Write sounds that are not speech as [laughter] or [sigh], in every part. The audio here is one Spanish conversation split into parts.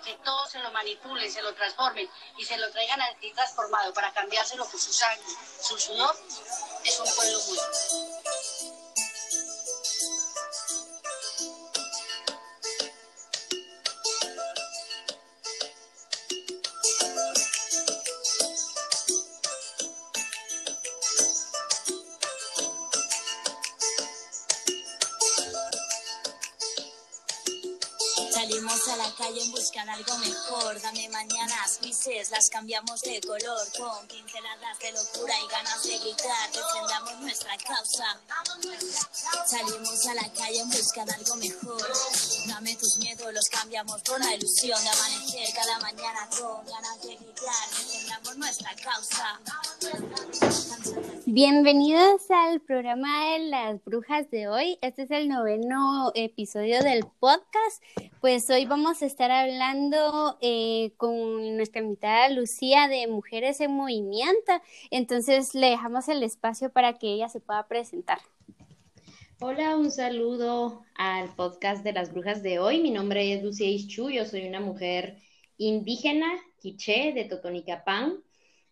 que todo se lo manipulen, se lo transformen y se lo traigan aquí transformado para cambiárselo por su sangre, su sudor, es un pueblo muy. Algo mejor. Dame mañanas grises, las cambiamos de color. Con pinceladas de locura y ganas de gritar, defendamos nuestra causa. Salimos a la calle en busca de algo mejor. Dame tus miedos, los cambiamos por la ilusión de amanecer cada mañana con ganas de gritar, defendamos nuestra causa. Bienvenidos al programa de las brujas de hoy. Este es el noveno episodio del podcast. Pues hoy vamos a estar hablando eh, con nuestra invitada Lucía de Mujeres en Movimiento. Entonces le dejamos el espacio para que ella se pueda presentar. Hola, un saludo al podcast de las brujas de hoy. Mi nombre es Lucía Ischu, yo soy una mujer indígena, quiché, de Totonicapán.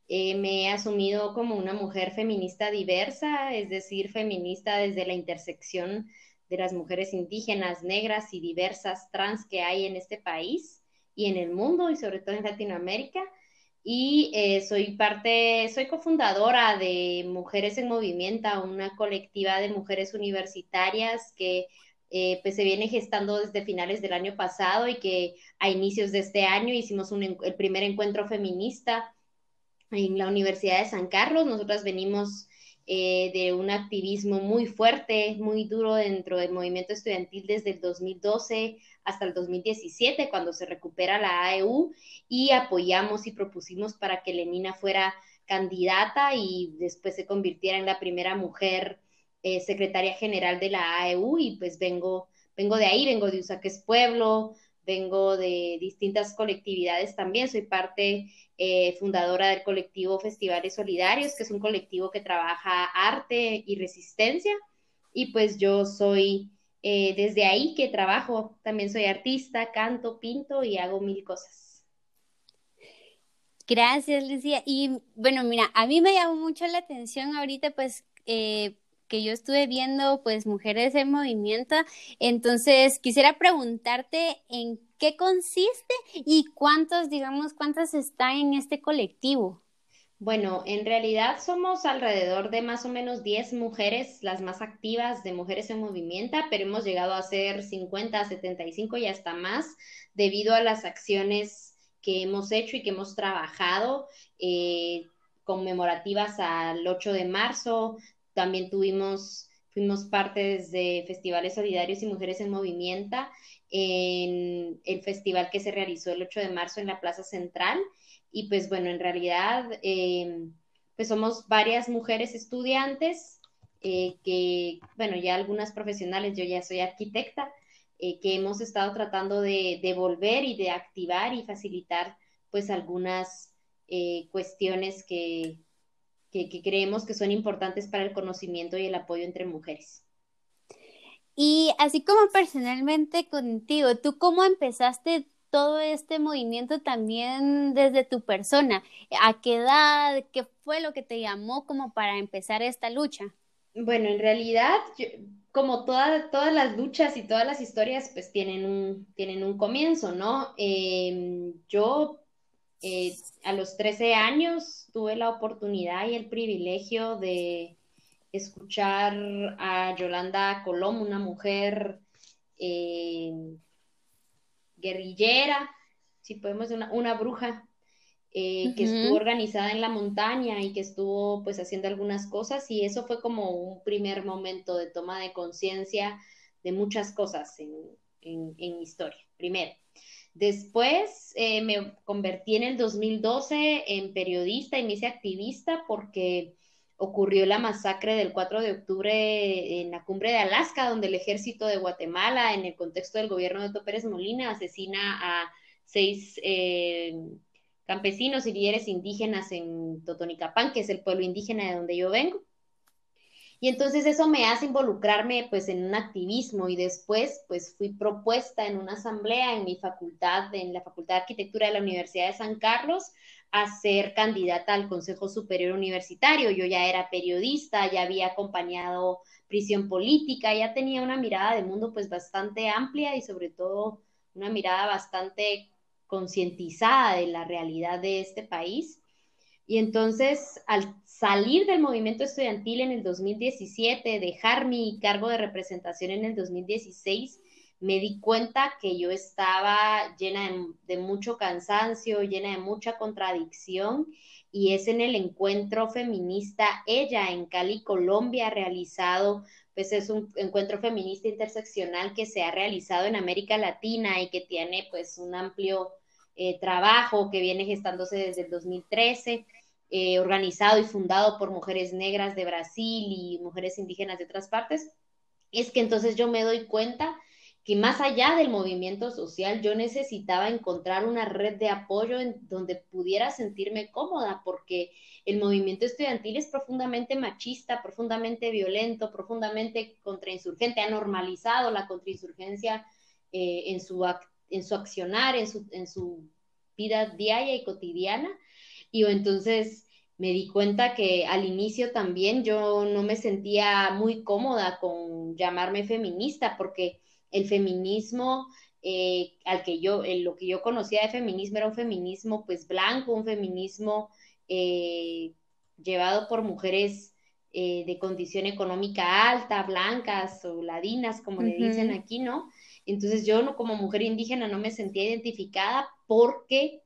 Eh, me he asumido como una mujer feminista diversa, es decir, feminista desde la intersección de las mujeres indígenas, negras y diversas trans que hay en este país y en el mundo y sobre todo en Latinoamérica. Y eh, soy parte, soy cofundadora de Mujeres en Movimiento, una colectiva de mujeres universitarias que eh, pues se viene gestando desde finales del año pasado y que a inicios de este año hicimos el primer encuentro feminista en la Universidad de San Carlos. Nosotras venimos eh, de un activismo muy fuerte, muy duro dentro del movimiento estudiantil desde el 2012 hasta el 2017, cuando se recupera la AEU, y apoyamos y propusimos para que Lenina fuera candidata y después se convirtiera en la primera mujer eh, secretaria general de la AEU, y pues vengo, vengo de ahí, vengo de Usaques Pueblo, vengo de distintas colectividades también, soy parte eh, fundadora del colectivo Festivales Solidarios, que es un colectivo que trabaja arte y resistencia, y pues yo soy eh, desde ahí que trabajo, también soy artista, canto, pinto y hago mil cosas. Gracias, Lucía. Y bueno, mira, a mí me llamó mucho la atención ahorita, pues, eh, que yo estuve viendo pues Mujeres en Movimiento. Entonces, quisiera preguntarte en qué consiste y cuántos, digamos, cuántas están en este colectivo. Bueno, en realidad somos alrededor de más o menos 10 mujeres, las más activas de Mujeres en Movimiento, pero hemos llegado a ser 50, 75 y hasta más debido a las acciones que hemos hecho y que hemos trabajado. Eh, conmemorativas al 8 de marzo, también tuvimos, fuimos partes de festivales solidarios y mujeres en movimiento en el festival que se realizó el 8 de marzo en la Plaza Central. Y pues bueno, en realidad, em, pues somos varias mujeres estudiantes eh, que, bueno, ya algunas profesionales, yo ya soy arquitecta, eh, que hemos estado tratando de, de, volver y de activar y facilitar pues algunas eh, cuestiones que, que, creemos que son importantes para el conocimiento y el apoyo entre mujeres. Y así como personalmente contigo, ¿tú cómo empezaste todo este movimiento también desde tu persona? ¿A qué edad? ¿Qué fue lo que te llamó como para empezar esta lucha? Bueno, en realidad, como todas las luchas y todas las historias, pues tienen un, tienen un comienzo, ¿no? Em, yo eh, a los 13 años tuve la oportunidad y el privilegio de escuchar a Yolanda Colom, una mujer eh, guerrillera, si podemos decir una, bruja, eh, que estuvo organizada en la montaña y que estuvo pues haciendo algunas cosas y eso fue como un primer momento de toma de conciencia de muchas cosas en, en, en historia, primero. Después eh, me convertí en el 2012 en periodista y me hice activista porque ocurrió la masacre del 4 de octubre en la cumbre de Alaska, donde el ejército de Guatemala, en el contexto del gobierno de Otto Pérez Molina, asesina a seis eh, campesinos y líderes indígenas en Totonicapán, que es el pueblo indígena de donde yo vengo. Y entonces eso me hace involucrarme pues en un activismo y después pues fui propuesta en una asamblea en mi facultad, en la Facultad de Arquitectura de la Universidad de San Carlos, a ser candidata al Consejo Superior Universitario. Yo ya era periodista, ya había acompañado prisión política, ya tenía una mirada de mundo pues bastante amplia y sobre todo una mirada bastante concientizada de la realidad de este país. Y entonces, al salir del movimiento estudiantil en el 2017, dejar mi cargo de representación en el 2016, me di cuenta que yo estaba llena de, mucho cansancio, llena de mucha contradicción, y es en el encuentro feminista Ella en Cali, Colombia, realizado, pues es un encuentro feminista interseccional que se ha realizado en América Latina y que tiene pues un amplio eh, trabajo que viene gestándose desde el 2013, eh, organizado y fundado por mujeres negras de Brasil y mujeres indígenas de otras partes, es que entonces yo me doy cuenta que más allá del movimiento social, yo necesitaba encontrar una red de apoyo en donde pudiera sentirme cómoda, porque el movimiento estudiantil es profundamente machista, profundamente violento, profundamente contrainsurgente, ha normalizado la contrainsurgencia eh, en su en su accionar, en su, en su vida diaria y cotidiana. Y entonces me di cuenta que al inicio también yo no me sentía muy cómoda con llamarme feminista, porque el feminismo eh, al que yo, lo que yo conocía de feminismo era un feminismo pues blanco, un feminismo eh, llevado por mujeres eh, de condición económica alta, blancas o ladinas, como le dicen aquí, ¿no? Entonces yo no, como mujer indígena no me sentía identificada porque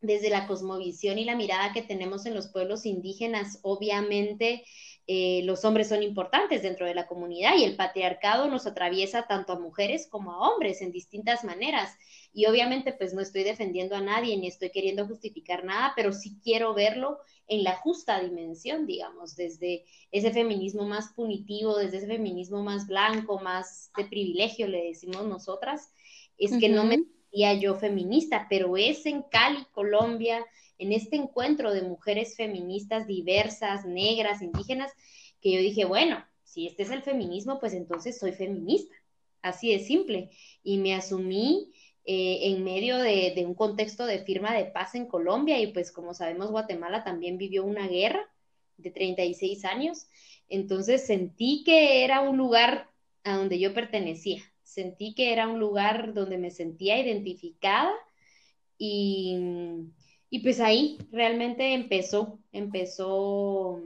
desde la cosmovisión y la mirada que tenemos en los pueblos indígenas, obviamente eh, los hombres son importantes dentro de la comunidad y el patriarcado nos atraviesa tanto a mujeres como a hombres en distintas maneras. Y obviamente pues no estoy defendiendo a nadie ni estoy queriendo justificar nada, pero sí quiero verlo en la justa dimensión, digamos, desde ese feminismo más punitivo, desde ese feminismo más blanco, más de privilegio, le decimos nosotras, es que no me sentía yo feminista, pero es en Cali, Colombia, en este encuentro de mujeres feministas diversas, negras, indígenas, que yo dije, bueno, si este es el feminismo, pues entonces soy feminista, así de simple. Y me asumí eh, en medio de, un contexto de firma de paz en Colombia y pues como sabemos Guatemala también vivió una guerra de 36 años, entonces sentí que era un lugar a donde yo pertenecía, sentí que era un lugar donde me sentía identificada y, y pues ahí realmente empezó, empezó,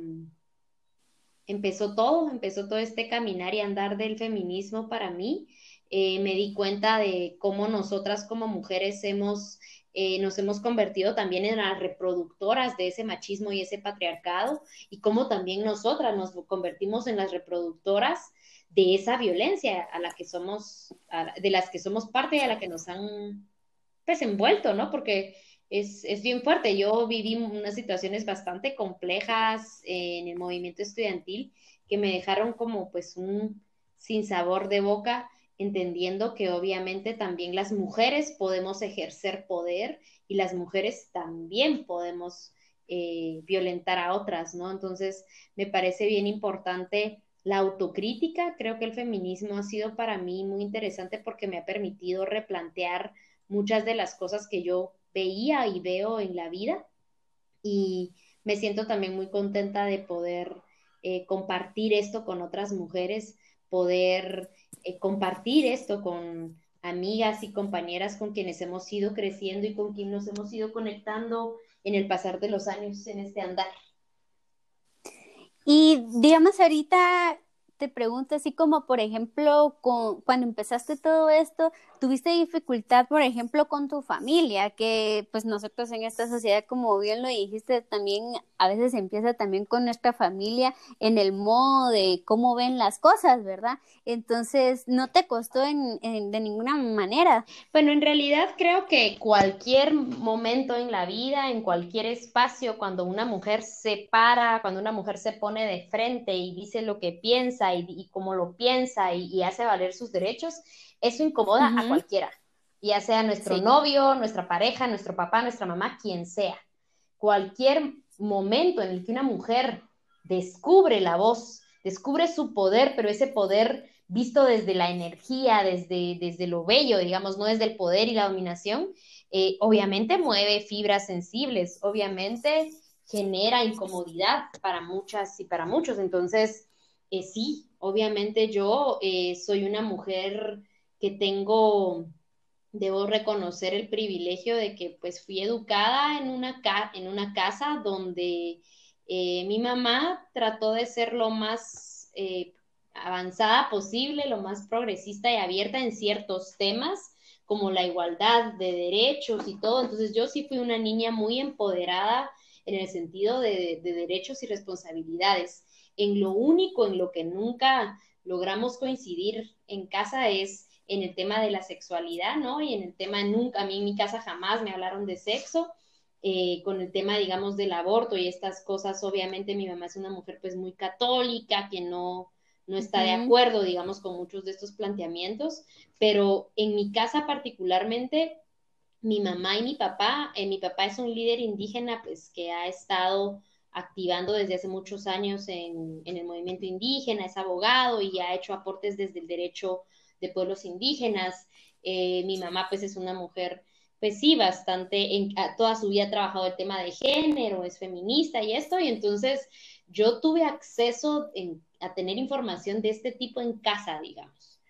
empezó todo, empezó todo este caminar y andar del feminismo para mí eh, me di cuenta de cómo nosotras como mujeres hemos, eh, nos hemos convertido también en las reproductoras de ese machismo y ese patriarcado y cómo también nosotras nos convertimos en las reproductoras de esa violencia a la que somos, de las que somos parte y a la que nos han pues envuelto, ¿no? Porque es, es, bien fuerte. Yo viví unas situaciones bastante complejas en el movimiento estudiantil que me dejaron como pues un sinsabor de boca entendiendo que obviamente también las mujeres podemos ejercer poder y las mujeres también podemos eh, violentar a otras, ¿no? Entonces, me parece bien importante la autocrítica. Creo que el feminismo ha sido para mí muy interesante porque me ha permitido replantear muchas de las cosas que yo veía y veo en la vida y me siento también muy contenta de poder eh, compartir esto con otras mujeres, poder eh, compartir esto con amigas y compañeras con quienes hemos ido creciendo y con quienes nos hemos ido conectando en el pasar de los años en este andar. Y digamos ahorita te pregunto así como, por ejemplo, con, cuando empezaste todo esto, ¿tuviste dificultad, por ejemplo, con tu familia? Que pues nosotros en esta sociedad, como bien lo dijiste, también a veces empieza también con nuestra familia en el modo de cómo ven las cosas, ¿verdad? Entonces, ¿no te costó en, de ninguna manera? Bueno, en realidad creo que cualquier momento en la vida, en cualquier espacio, cuando una mujer se para, cuando una mujer se pone de frente y dice lo que piensa y, cómo lo piensa y, hace valer sus derechos, eso incomoda a cualquiera, ya sea nuestro novio, nuestra pareja, nuestro papá, nuestra mamá, quien sea. Cualquier momento en el que una mujer descubre la voz descubre su poder, pero ese poder visto desde la energía, desde, desde lo bello, digamos, no desde el poder y la dominación, eh, obviamente mueve fibras sensibles, obviamente genera incomodidad para muchas y para muchos. Entonces, eh, sí, obviamente yo eh, soy una mujer que tengo, debo reconocer el privilegio de que pues fui educada en una, en una casa donde mi mamá trató de ser lo más avanzada posible, lo más progresista y abierta en ciertos temas como la igualdad de derechos y todo. Entonces yo sí fui una niña muy empoderada en el sentido de, derechos y responsabilidades. En lo único en lo que nunca logramos coincidir en casa es en el tema de la sexualidad, ¿no? Y en el tema nunca, a mí en mi casa jamás me hablaron de sexo. Eh, con el tema, digamos, del aborto y estas cosas, obviamente mi mamá es una mujer pues muy católica, que no, no está de acuerdo, digamos, con muchos de estos planteamientos, pero en mi casa particularmente, mi mamá y mi papá, eh, mi papá es un líder indígena, pues que ha estado activando desde hace muchos años en, el movimiento indígena, es abogado y ha hecho aportes desde el derecho de pueblos indígenas. Eh, mi mamá, pues, es una mujer, pues sí, bastante, en, toda su vida ha trabajado el tema de género, es feminista y esto, y entonces yo tuve acceso a tener información de este tipo en casa, digamos.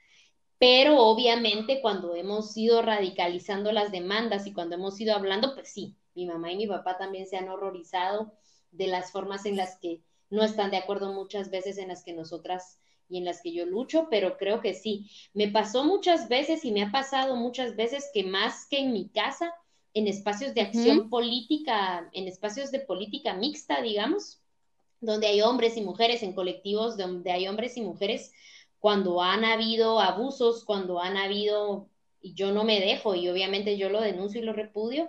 Pero obviamente cuando hemos ido radicalizando las demandas y cuando hemos ido hablando, pues sí, mi mamá y mi papá también se han horrorizado de las formas en las que no están de acuerdo muchas veces en las que nosotras y en las que yo lucho, pero creo que sí. Me pasó muchas veces y me ha pasado muchas veces que más que en mi casa, en espacios de acción política, en espacios de política mixta, digamos, donde hay hombres y mujeres, en colectivos donde hay hombres y mujeres, cuando han habido abusos, cuando han habido, y yo no me dejo, y obviamente yo lo denuncio y lo repudio,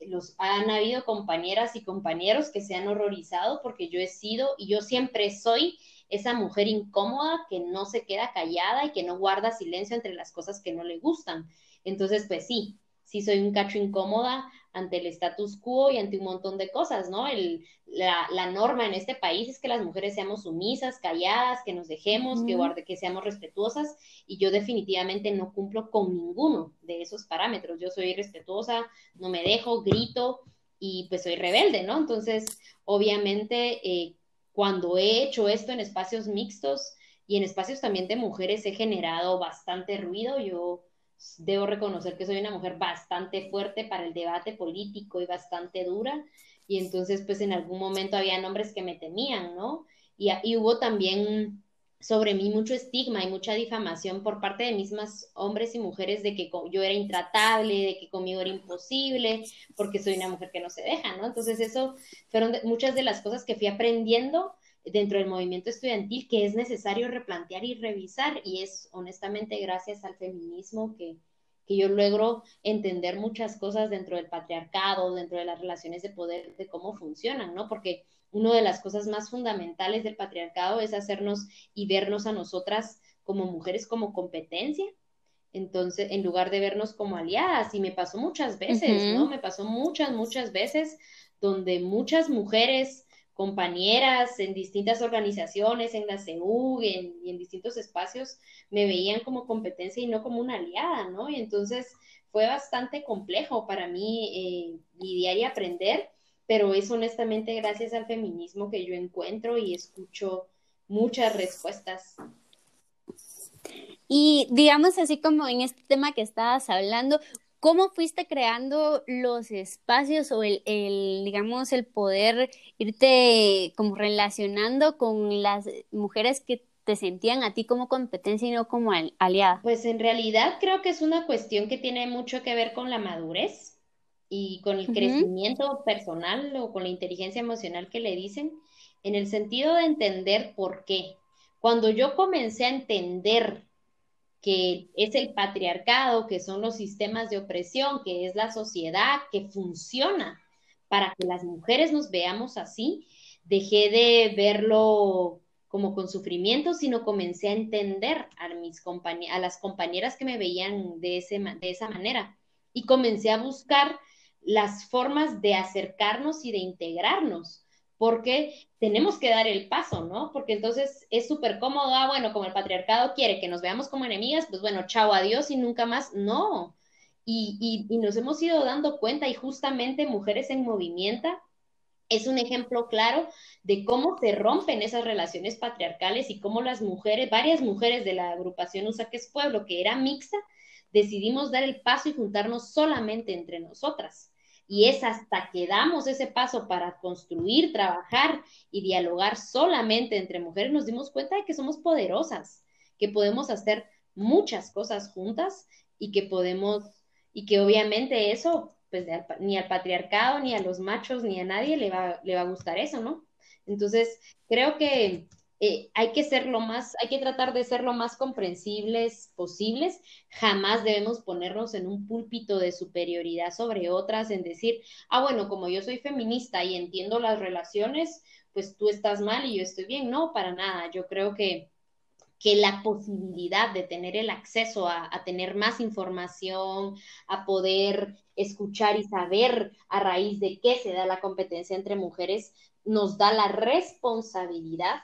los han habido compañeras y compañeros que se han horrorizado porque yo he sido y yo siempre soy esa mujer incómoda que no se queda callada y que no guarda silencio entre las cosas que no le gustan. Entonces, pues sí, sí soy un cacho incómoda ante el status quo y ante un montón de cosas, ¿no? El, la, norma en este país es que las mujeres seamos sumisas, calladas, que nos dejemos, que, guarde, que seamos respetuosas y yo definitivamente no cumplo con ninguno de esos parámetros. Yo soy respetuosa, no me dejo, grito y pues soy rebelde, ¿no? Entonces, obviamente, eh, cuando he hecho esto en espacios mixtos y en espacios también de mujeres he generado bastante ruido, yo debo reconocer que soy una mujer bastante fuerte para el debate político y bastante dura. Y entonces, pues en algún momento había nombres que me temían, ¿no? Y, hubo también sobre mí mucho estigma y mucha difamación por parte de mismas hombres y mujeres de que yo era intratable, de que conmigo era imposible, porque soy una mujer que no se deja, ¿no? Entonces eso fueron muchas de las cosas que fui aprendiendo dentro del movimiento estudiantil que es necesario replantear y revisar y es honestamente gracias al feminismo que, que yo logro entender muchas cosas dentro del patriarcado, dentro de las relaciones de poder, de cómo funcionan, ¿no? Porque una de las cosas más fundamentales del patriarcado es hacernos y vernos a nosotras como mujeres como competencia. Entonces, en lugar de vernos como aliadas, y me pasó muchas veces, ¿no? Me pasó muchas, muchas veces donde muchas mujeres compañeras en distintas organizaciones, en la CEU y en, distintos espacios, me veían como competencia y no como una aliada, ¿no? Y entonces fue bastante complejo para mí eh, lidiar y aprender, pero es honestamente gracias al feminismo que yo encuentro y escucho muchas respuestas. Y digamos así como en este tema que estabas hablando, ¿Cómo fuiste creando los espacios o el, digamos, el poder irte como relacionando con las mujeres que te sentían a ti como competencia y no como aliada? Pues en realidad creo que es una cuestión que tiene mucho que ver con la madurez y con el crecimiento personal o con la inteligencia emocional que le dicen, en el sentido de entender por qué. Cuando yo comencé a entender que es el patriarcado, que son los sistemas de opresión, que es la sociedad que funciona para que las mujeres nos veamos así, dejé de verlo como con sufrimiento, sino comencé a entender a, mis a las compañeras que me veían de, ese, de esa manera y comencé a buscar las formas de acercarnos y de integrarnos porque tenemos que dar el paso, ¿no? Porque entonces es súper cómodo, ah, bueno, como el patriarcado quiere que nos veamos como enemigas, pues bueno, chao, adiós y nunca más, no. Y, y, nos hemos ido dando cuenta y justamente Mujeres en Movimiento es un ejemplo claro de cómo se rompen esas relaciones patriarcales y cómo las mujeres, varias mujeres de la agrupación Usaques Pueblo, que era mixta, decidimos dar el paso y juntarnos solamente entre nosotras. Y es hasta que damos ese paso para construir, trabajar y dialogar solamente entre mujeres, nos dimos cuenta de que somos poderosas, que podemos hacer muchas cosas juntas y que podemos, y que obviamente eso, pues ni al patriarcado, ni a los machos, ni a nadie le va, le va a gustar eso, ¿no? Entonces, creo que eh, hay que ser lo más, hay que tratar de ser lo más comprensibles posibles. Jamás debemos ponernos en un púlpito de superioridad sobre otras, en decir, ah, bueno, como yo soy feminista y entiendo las relaciones, pues tú estás mal y yo estoy bien. No, para nada. Yo creo que, que la posibilidad de tener el acceso a, a tener más información, a poder escuchar y saber a raíz de qué se da la competencia entre mujeres, nos da la responsabilidad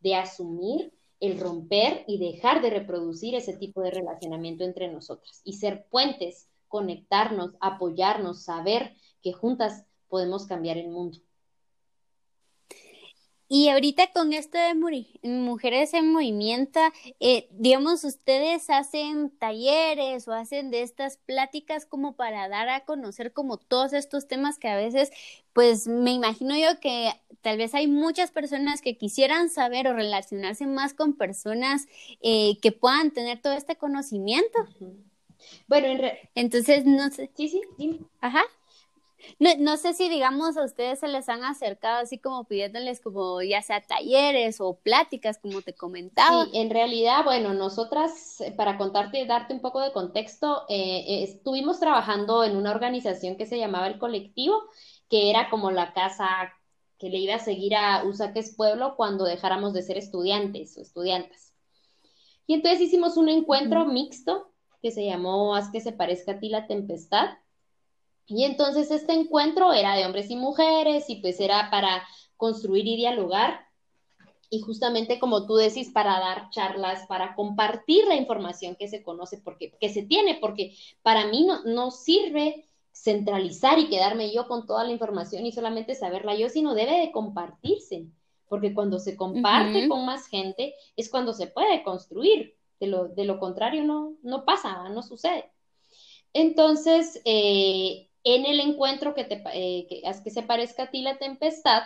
de asumir el romper y dejar de reproducir ese tipo de relacionamiento entre nosotras y ser puentes, conectarnos, apoyarnos, saber que juntas podemos cambiar el mundo. Y ahorita con esto de Mujeres en Movimiento, eh, digamos, ustedes hacen talleres o hacen de estas pláticas como para dar a conocer como todos estos temas que a veces, pues me imagino yo que tal vez hay muchas personas que quisieran saber o relacionarse más con personas eh, que puedan tener todo este conocimiento. Bueno, entonces no sé. Sí, sí, dime. Ajá. No, no, sé si, digamos, a ustedes se les han acercado así como pidiéndoles como ya sea talleres o pláticas, como te comentaba. Sí, en realidad, bueno, nosotras, eh, para contarte, y darte un poco de contexto, eh, eh, estuvimos trabajando en una organización que se llamaba El Colectivo, que era como la casa que le iba a seguir a Usaques Pueblo cuando dejáramos de ser estudiantes o estudiantes. Y entonces hicimos un encuentro mixto que se llamó Haz que se parezca a ti la tempestad. Y entonces este encuentro era de hombres y mujeres y pues era para construir y dialogar. Y justamente como tú decís, para dar charlas, para compartir la información que se conoce, porque, que se tiene, porque para mí no, no sirve centralizar y quedarme yo con toda la información y solamente saberla yo, sino debe de compartirse, porque cuando se comparte con más gente es cuando se puede construir, de lo, de lo contrario no, no pasa, no sucede. Entonces, eh, en el encuentro que, te, eh, que, que se parezca a ti la tempestad,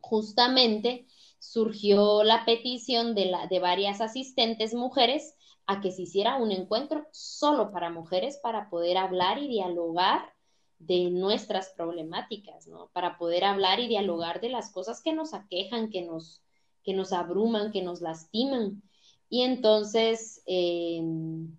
justamente surgió la petición de, la, de varias asistentes mujeres a que se hiciera un encuentro solo para mujeres para poder hablar y dialogar de nuestras problemáticas, ¿no? Para poder hablar y dialogar de las cosas que nos aquejan, que nos, que nos abruman, que nos lastiman. Y entonces em,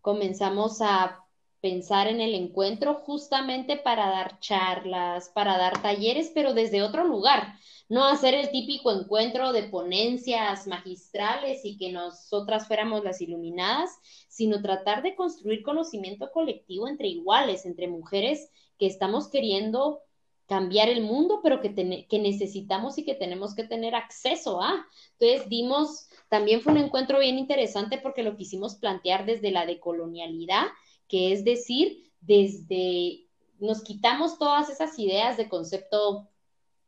comenzamos a pensar en el encuentro justamente para dar charlas, para dar talleres, pero desde otro lugar, no hacer el típico encuentro de ponencias magistrales y que nosotras fuéramos las iluminadas, sino tratar de construir conocimiento colectivo entre iguales, entre mujeres que estamos queriendo cambiar el mundo, pero que, que necesitamos y que tenemos que tener acceso a. Entonces dimos, también fue un encuentro bien interesante porque lo quisimos plantear desde la decolonialidad que es decir, desde nos quitamos todas esas ideas de concepto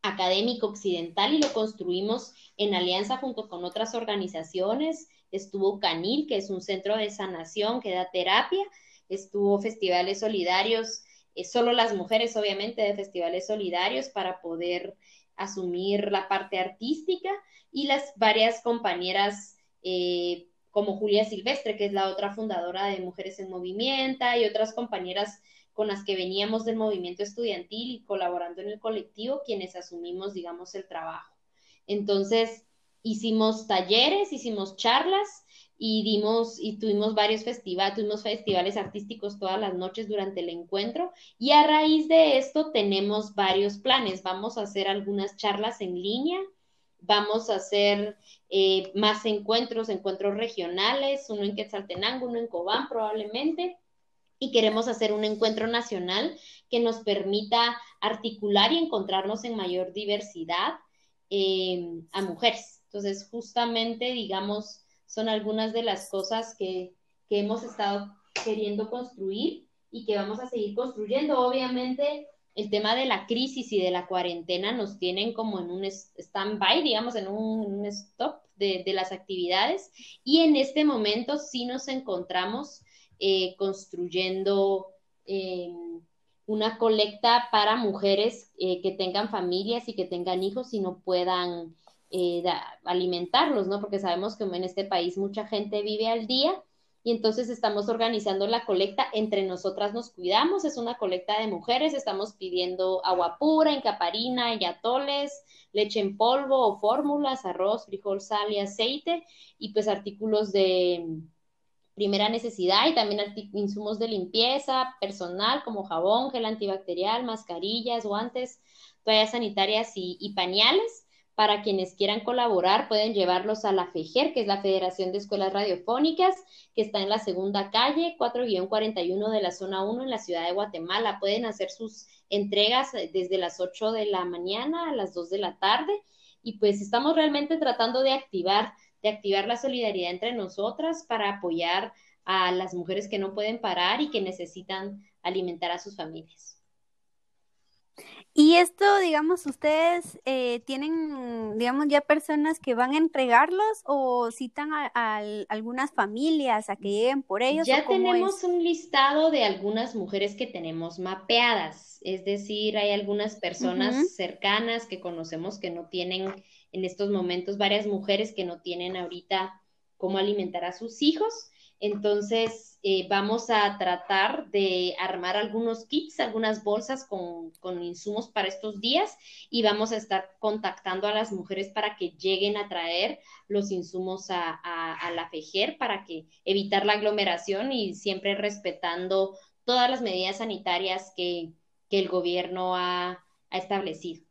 académico occidental y lo construimos en alianza junto con otras organizaciones. Estuvo Canil, que es un centro de sanación que da terapia, estuvo festivales solidarios, eh, solo las mujeres obviamente de festivales solidarios para poder asumir la parte artística y las varias compañeras eh, como Julia Silvestre, que es la otra fundadora de Mujeres en Movimiento, y otras compañeras con las que veníamos del movimiento estudiantil y colaborando en el colectivo, quienes asumimos, digamos, el trabajo. Entonces, hicimos talleres, hicimos charlas y dimos y tuvimos varios festivales, tuvimos festivales artísticos todas las noches durante el encuentro y a raíz de esto tenemos varios planes. Vamos a hacer algunas charlas en línea Vamos a hacer eh, más encuentros, encuentros regionales, uno en Quetzaltenango, uno en Cobán probablemente. y queremos hacer un encuentro nacional que nos permita articular y encontrarnos en mayor diversidad eh, a mujeres. Entonces, justamente, digamos, son algunas de las cosas que, que hemos estado queriendo construir y que vamos a seguir construyendo. Obviamente, el tema de la crisis y de la cuarentena nos tienen como en un stand-by, digamos, en un, stop de, las actividades. Y en este momento sí nos encontramos eh, construyendo em, una colecta para mujeres eh, que tengan familias y que tengan hijos y no puedan eh, alimentarlos, ¿no? Porque sabemos que en este país mucha gente vive al día y entonces estamos organizando la colecta entre nosotras nos cuidamos, es una colecta de mujeres, estamos pidiendo agua pura, encaparina, y atoles, leche en polvo o fórmulas, arroz, frijol, sal y aceite y pues artículos de primera necesidad y también insumos de limpieza personal como jabón, gel antibacterial, mascarillas, guantes, toallas sanitarias y pañales para quienes quieran colaborar, pueden llevarlos a la FEGER, que es la Federación de Escuelas Radiofónicas, que está en la segunda calle, 4-41 de la zona 1 en la ciudad de Guatemala. Pueden hacer sus entregas desde las 8 de la mañana a las 2 de la tarde. Y pues estamos realmente tratando de activar, de activar la solidaridad entre nosotras para apoyar a las mujeres que no pueden parar y que necesitan alimentar a sus familias. Y esto, digamos, ustedes eh, tienen, digamos, ya personas que van a entregarlos o citan a, algunas familias a que lleguen por ellos. Ya tenemos un listado de algunas mujeres que tenemos mapeadas, es decir, hay algunas personas cercanas que conocemos que no tienen en estos momentos, varias mujeres que no tienen ahorita cómo alimentar a sus hijos entonces, eh, vamos a tratar de armar algunos kits, algunas bolsas con, insumos para estos días y vamos a estar contactando a las mujeres para que lleguen a traer los insumos a, la FEJER para que evitar la aglomeración y siempre respetando todas las medidas sanitarias que, el gobierno ha establecido.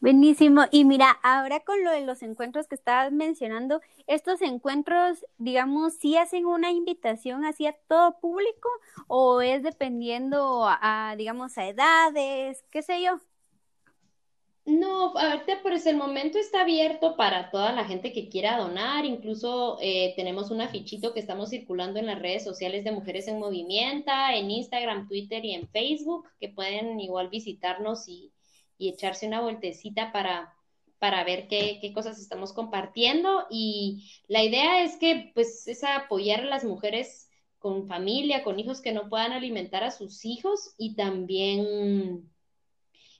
Buenísimo. Y mira, ahora con lo de los encuentros que estabas mencionando, estos encuentros, digamos, ¿sí hacen una invitación hacia todo público o es dependiendo a, digamos, a edades, qué sé yo? No, ahorita por ese momento está abierto para toda la gente que quiera donar. Incluso eh, tenemos un afichito que estamos circulando en las redes sociales de Mujeres en Movimiento, en Instagram, Twitter y en Facebook, que pueden igual visitarnos y, y echarse una vueltecita para, para ver qué, qué, cosas estamos compartiendo. Y la idea es que, pues, es apoyar a las mujeres con familia, con hijos que no puedan alimentar a sus hijos y también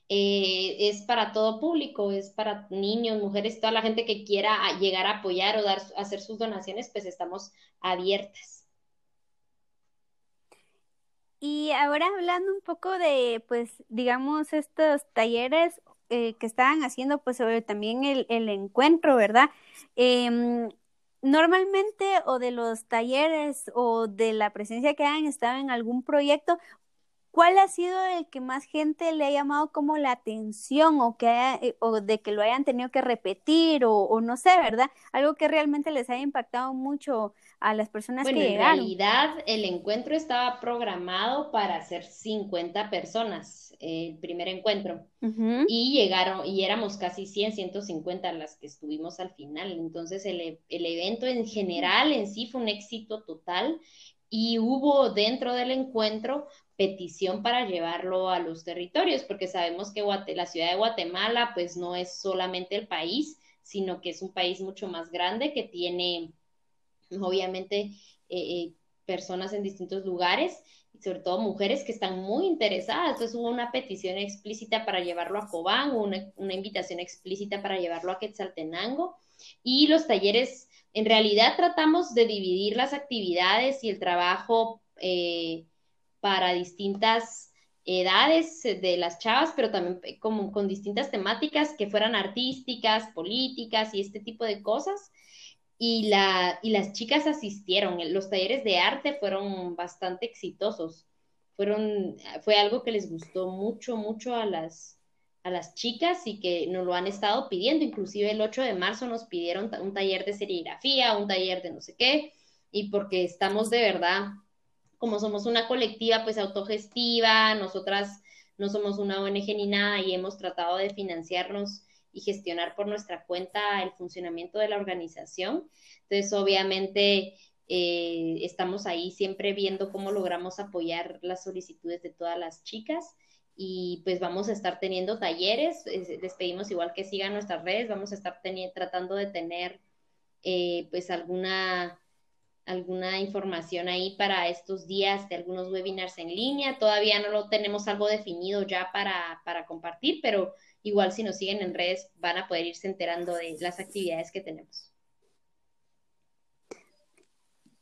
eh, es para todo público, es para niños, mujeres, toda la gente que quiera llegar a apoyar o dar, hacer sus donaciones, pues estamos abiertas. Y ahora hablando un poco de, pues, digamos, estos talleres eh, que estaban haciendo, pues, sobre también el, el encuentro, ¿verdad? Em, normalmente, o de los talleres o de la presencia que han estado en algún proyecto, ¿cuál ha sido el que más gente le ha llamado como la atención o, que eh, o de que lo hayan tenido que repetir o, o, no sé, ¿verdad? Algo que realmente les haya impactado mucho a las personas que llegaron. En realidad, el encuentro estaba programado para hacer 50 personas, el primer encuentro, y llegaron, y éramos casi 100, 150 las que estuvimos al final. Entonces, el, el evento en general en sí fue un éxito total y hubo dentro del encuentro petición para llevarlo a los territorios, porque sabemos que la ciudad de Guatemala pues no es solamente el país, sino que es un país mucho más grande que tiene obviamente eh, eh, personas en distintos lugares sobre todo mujeres que están muy interesadas. Entonces hubo una petición explícita para llevarlo a Cobán, una, una invitación explícita para llevarlo a Quetzaltenango y los talleres, en realidad tratamos de dividir las actividades y el trabajo eh, para distintas edades de las chavas, pero también como con distintas temáticas que fueran artísticas, políticas y este tipo de cosas y, la, y las chicas asistieron. Los talleres de arte fueron bastante exitosos. Fueron, fue algo que les gustó mucho, mucho a las, a las chicas y que nos lo han estado pidiendo. Inclusive el 8 de marzo nos pidieron un taller de serigrafía, un taller de no sé qué, y porque estamos de verdad como somos una colectiva pues autogestiva, nosotras no somos una ONG ni nada y hemos tratado de financiarnos y gestionar por nuestra cuenta el funcionamiento de la organización. Entonces, obviamente, eh, estamos ahí siempre viendo cómo logramos apoyar las solicitudes de todas las chicas y pues vamos a estar teniendo talleres, les pedimos igual que sigan nuestras redes, vamos a estar tratando de tener eh, pues alguna alguna información ahí para estos días de algunos webinars en línea. Todavía no lo tenemos algo definido ya para, para compartir, pero igual si nos siguen en redes van a poder irse enterando de las actividades que tenemos.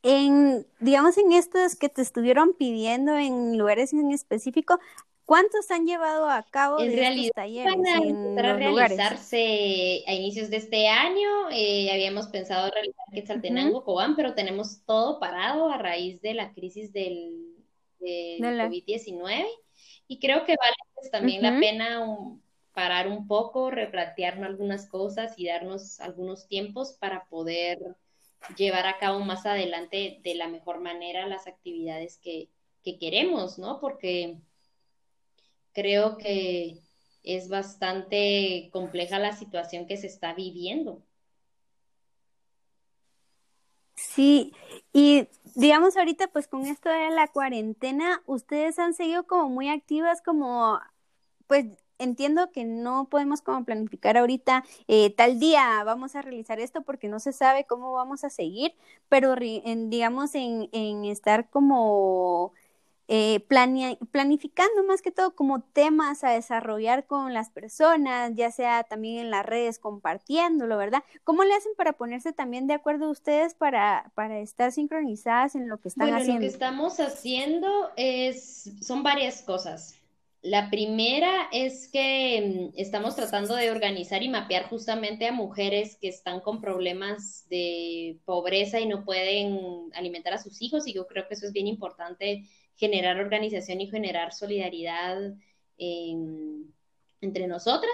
En, digamos, en estos que te estuvieron pidiendo en lugares en específico, ¿Cuántos han llevado a cabo en realidad, talleres van a en a realizarse a inicios de este año. Eh, habíamos pensado realizar Quetzaltenango, Cobán, pero tenemos todo parado a raíz de la crisis del, COVID-19. Y creo que vale pues, también la pena parar un poco, replantearnos algunas cosas y darnos algunos tiempos para poder llevar a cabo más adelante de la mejor manera las actividades que, que queremos, ¿no? Porque creo que es bastante compleja la situación que se está viviendo. Sí, y digamos ahorita pues con esto de la cuarentena, ustedes han seguido como muy activas como pues entiendo que no podemos como planificar ahorita eh, tal día vamos a realizar esto porque no se sabe cómo vamos a seguir, pero digamos en, en estar como eh, planificando más que todo como temas a desarrollar con las personas, ya sea también en las redes compartiéndolo, ¿verdad? ¿Cómo le hacen para ponerse también de acuerdo ustedes para, para estar sincronizadas en lo que están bueno, haciendo? Lo que estamos haciendo es, son varias cosas. La primera es que mm, estamos tratando de organizar y mapear justamente a mujeres que están con problemas de pobreza y no pueden alimentar a sus hijos y yo creo que eso es bien importante generar organización y generar solidaridad entre nosotras.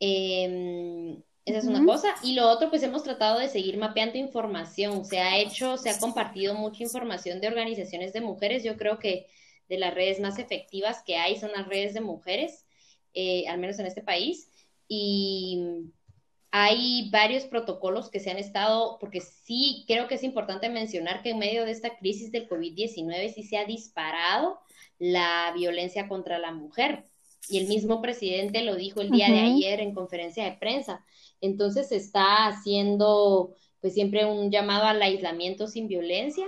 Em, esa es una cosa. Y lo otro, pues hemos tratado de seguir mapeando información. Se ha hecho, se ha compartido mucha información de organizaciones de mujeres. Yo creo que de las redes más efectivas que hay son las redes de mujeres, eh, al menos en este país. Y hay varios protocolos que se han estado, porque sí creo que es importante mencionar que en medio de esta crisis del COVID-19 sí se ha disparado la violencia contra la mujer. Y el mismo presidente lo dijo el día de ayer en conferencia de prensa. Entonces se está haciendo pues siempre un llamado al aislamiento sin violencia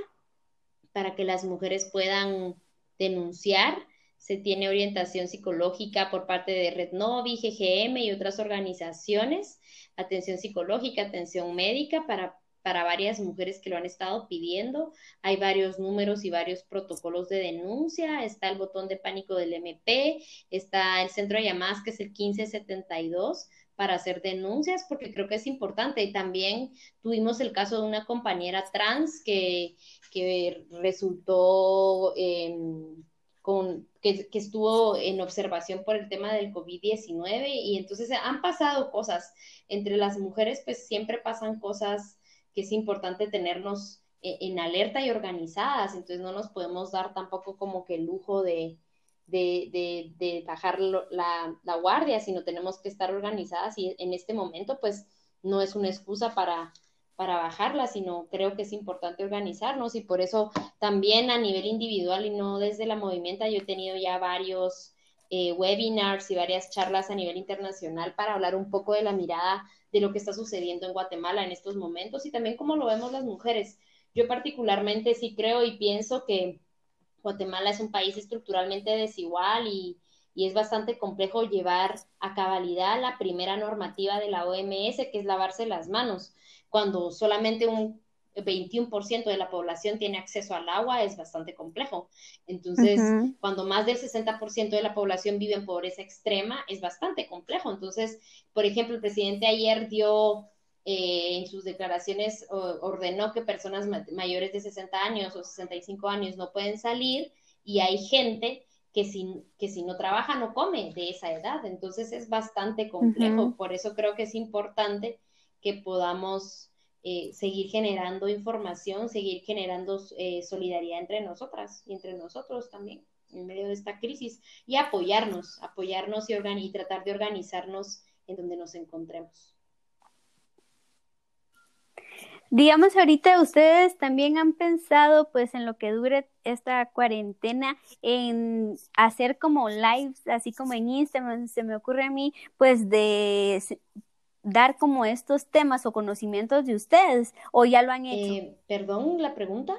para que las mujeres puedan denunciar. Se tiene orientación psicológica por parte de Red Novi, GGM y otras organizaciones atención psicológica, atención médica para, para varias mujeres que lo han estado pidiendo. Hay varios números y varios protocolos de denuncia. Está el botón de pánico del MP, está el centro de llamadas que es el 1572 para hacer denuncias, porque creo que es importante. Y también tuvimos el caso de una compañera trans que, que resultó con, que, estuvo en observación por el tema del COVID-19 y entonces han pasado cosas. Entre las mujeres, pues siempre pasan cosas que es importante tenernos e, en, alerta y organizadas, entonces no nos podemos dar tampoco como que el lujo de, de, bajar la, guardia, sino tenemos que estar organizadas y en este momento pues no es una excusa para, para bajarla, sino creo que es importante organizarnos y por eso también a nivel individual y no desde la movimiento yo he tenido ya varios eh, webinars y varias charlas a nivel internacional para hablar un poco de la mirada de lo que está sucediendo en Guatemala en estos momentos y también cómo lo vemos las mujeres. Yo particularmente sí creo y pienso que Guatemala es un país estructuralmente desigual y, y es bastante complejo llevar a cabalidad la primera normativa de la OMS, que es lavarse las manos, cuando solamente un 21% de la población tiene acceso al agua es bastante complejo. Entonces, cuando más del 60% de la población vive en pobreza extrema, es bastante complejo. Entonces, por ejemplo, el presidente ayer dio eh, en sus declaraciones, ordenó que personas mayores de 60 años o 65 años no pueden salir y hay gente que si, que si no trabaja no come de esa edad. Entonces, es bastante complejo. Por eso creo que es importante que podamos eh, seguir generando información, seguir generando eh, solidaridad entre nosotras y entre nosotros también en medio de esta crisis y apoyarnos, apoyarnos y, y tratar de organizarnos en donde nos encontremos. Digamos, ahorita ustedes también han pensado, pues, en lo que dure esta cuarentena, en hacer como lives, así como en Instagram, se me ocurre a mí, pues, de dar como estos temas o conocimientos de ustedes, o ya lo han hecho. Eh, perdón, la pregunta.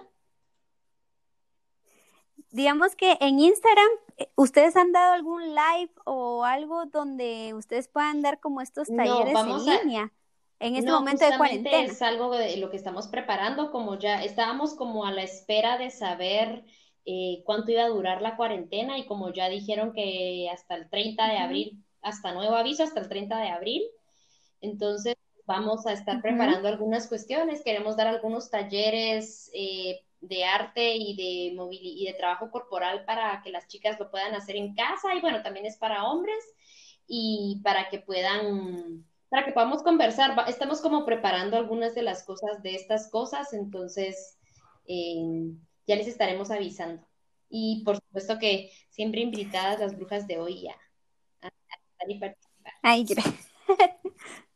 Digamos que en Instagram, eh, ¿ustedes han dado algún live o algo donde ustedes puedan dar como estos talleres en línea? en este momento de cuarentena. Es algo de lo que estamos preparando, como ya estábamos como a la espera de saber eh, cuánto iba a durar la cuarentena y como ya dijeron que hasta el 30 de abril, hasta nuevo aviso, hasta el 30 de abril, entonces vamos a estar preparando algunas cuestiones, queremos dar algunos talleres eh, de arte y de, y de trabajo corporal para que las chicas lo puedan hacer en casa y bueno, también es para hombres y para que puedan para que podamos conversar. Estamos como preparando algunas de las cosas de estas cosas, entonces eh, ya les estaremos avisando. Y por supuesto que siempre invitadas las brujas de hoy ya a, estar y participar. Ay, [laughs]